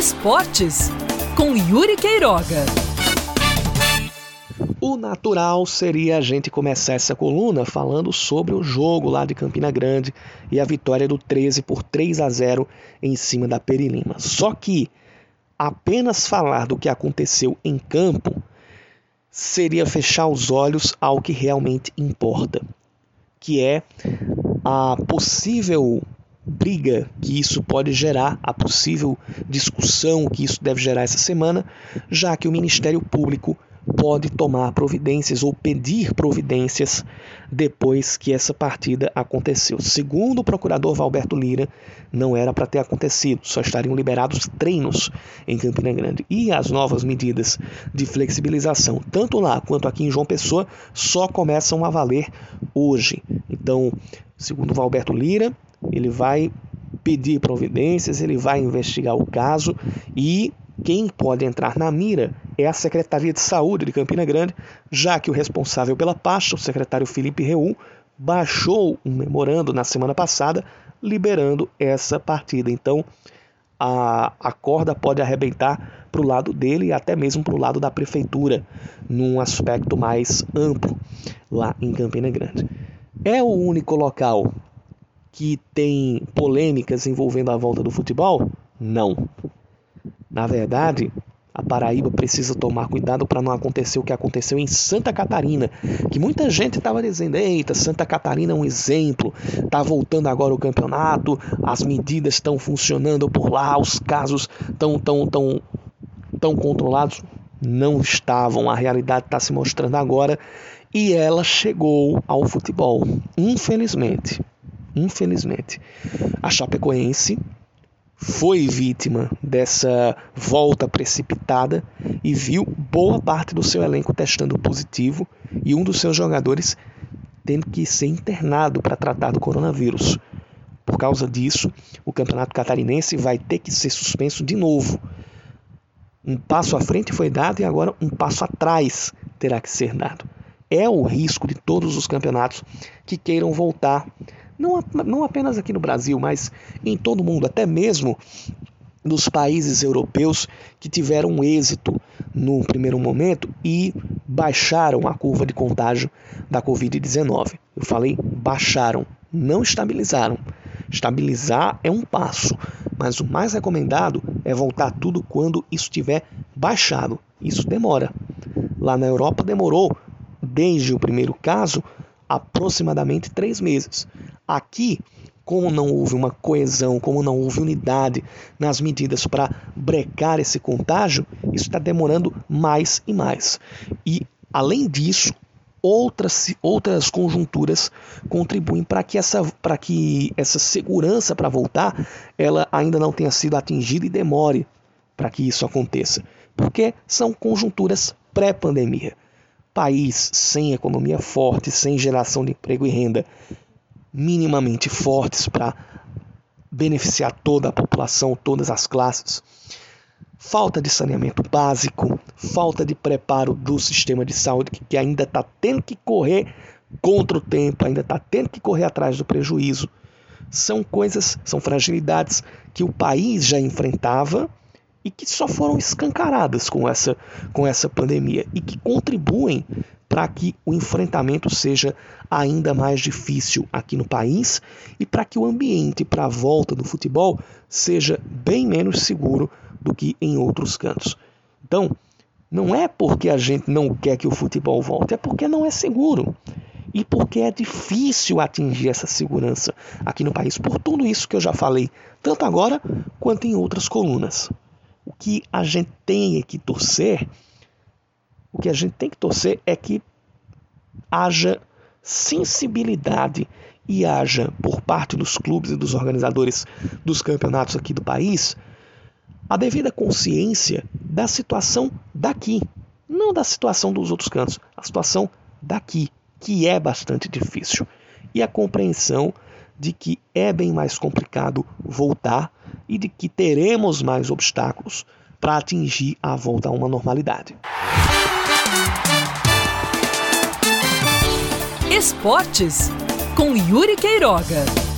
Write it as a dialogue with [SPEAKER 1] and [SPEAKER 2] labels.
[SPEAKER 1] Esportes com Yuri Queiroga.
[SPEAKER 2] O natural seria a gente começar essa coluna falando sobre o jogo lá de Campina Grande e a vitória do 13 por 3 a 0 em cima da Perilima. Só que apenas falar do que aconteceu em campo seria fechar os olhos ao que realmente importa, que é a possível briga que isso pode gerar, a possível discussão que isso deve gerar essa semana, já que o Ministério Público pode tomar providências ou pedir providências depois que essa partida aconteceu. Segundo o procurador Valberto Lira, não era para ter acontecido, só estariam liberados treinos em Campina Grande. E as novas medidas de flexibilização, tanto lá quanto aqui em João Pessoa, só começam a valer hoje. Então, segundo Valberto Lira, ele vai pedir providências, ele vai investigar o caso e quem pode entrar na mira é a Secretaria de Saúde de Campina Grande, já que o responsável pela pasta, o secretário Felipe Reul, baixou um memorando na semana passada liberando essa partida. Então, a, a corda pode arrebentar para o lado dele e até mesmo para o lado da prefeitura, num aspecto mais amplo lá em Campina Grande. É o único local que tem polêmicas envolvendo a volta do futebol? Não. Na verdade, a Paraíba precisa tomar cuidado para não acontecer o que aconteceu em Santa Catarina, que muita gente estava dizendo: eita, Santa Catarina é um exemplo, está voltando agora o campeonato, as medidas estão funcionando por lá, os casos estão tão, tão, tão controlados. Não estavam, a realidade está se mostrando agora e ela chegou ao futebol, infelizmente. Infelizmente. A Chapecoense foi vítima dessa volta precipitada e viu boa parte do seu elenco testando positivo e um dos seus jogadores tendo que ser internado para tratar do coronavírus. Por causa disso, o campeonato catarinense vai ter que ser suspenso de novo. Um passo à frente foi dado e agora um passo atrás terá que ser dado. É o risco de todos os campeonatos que queiram voltar não, não apenas aqui no Brasil, mas em todo o mundo, até mesmo nos países europeus que tiveram êxito no primeiro momento e baixaram a curva de contágio da Covid-19. Eu falei baixaram, não estabilizaram. Estabilizar é um passo, mas o mais recomendado é voltar tudo quando isso tiver baixado. Isso demora. Lá na Europa demorou, desde o primeiro caso, aproximadamente três meses. Aqui, como não houve uma coesão, como não houve unidade nas medidas para brecar esse contágio, isso está demorando mais e mais. E, além disso, outras, outras conjunturas contribuem para que essa, para que essa segurança para voltar ela ainda não tenha sido atingida e demore para que isso aconteça. Porque são conjunturas pré-pandemia país sem economia forte, sem geração de emprego e renda minimamente fortes para beneficiar toda a população, todas as classes, falta de saneamento básico, falta de preparo do sistema de saúde que ainda está tendo que correr contra o tempo, ainda está tendo que correr atrás do prejuízo. São coisas, são fragilidades que o país já enfrentava e que só foram escancaradas com essa, com essa pandemia e que contribuem para que o enfrentamento seja ainda mais difícil aqui no país e para que o ambiente para a volta do futebol seja bem menos seguro do que em outros cantos. Então, não é porque a gente não quer que o futebol volte, é porque não é seguro. E porque é difícil atingir essa segurança aqui no país, por tudo isso que eu já falei, tanto agora quanto em outras colunas. O que a gente tem que torcer, o que a gente tem que torcer é que haja sensibilidade e haja por parte dos clubes e dos organizadores dos campeonatos aqui do país a devida consciência da situação daqui, não da situação dos outros cantos, a situação daqui, que é bastante difícil, e a compreensão de que é bem mais complicado voltar e de que teremos mais obstáculos para atingir a volta a uma normalidade.
[SPEAKER 1] Esportes com Yuri Queiroga.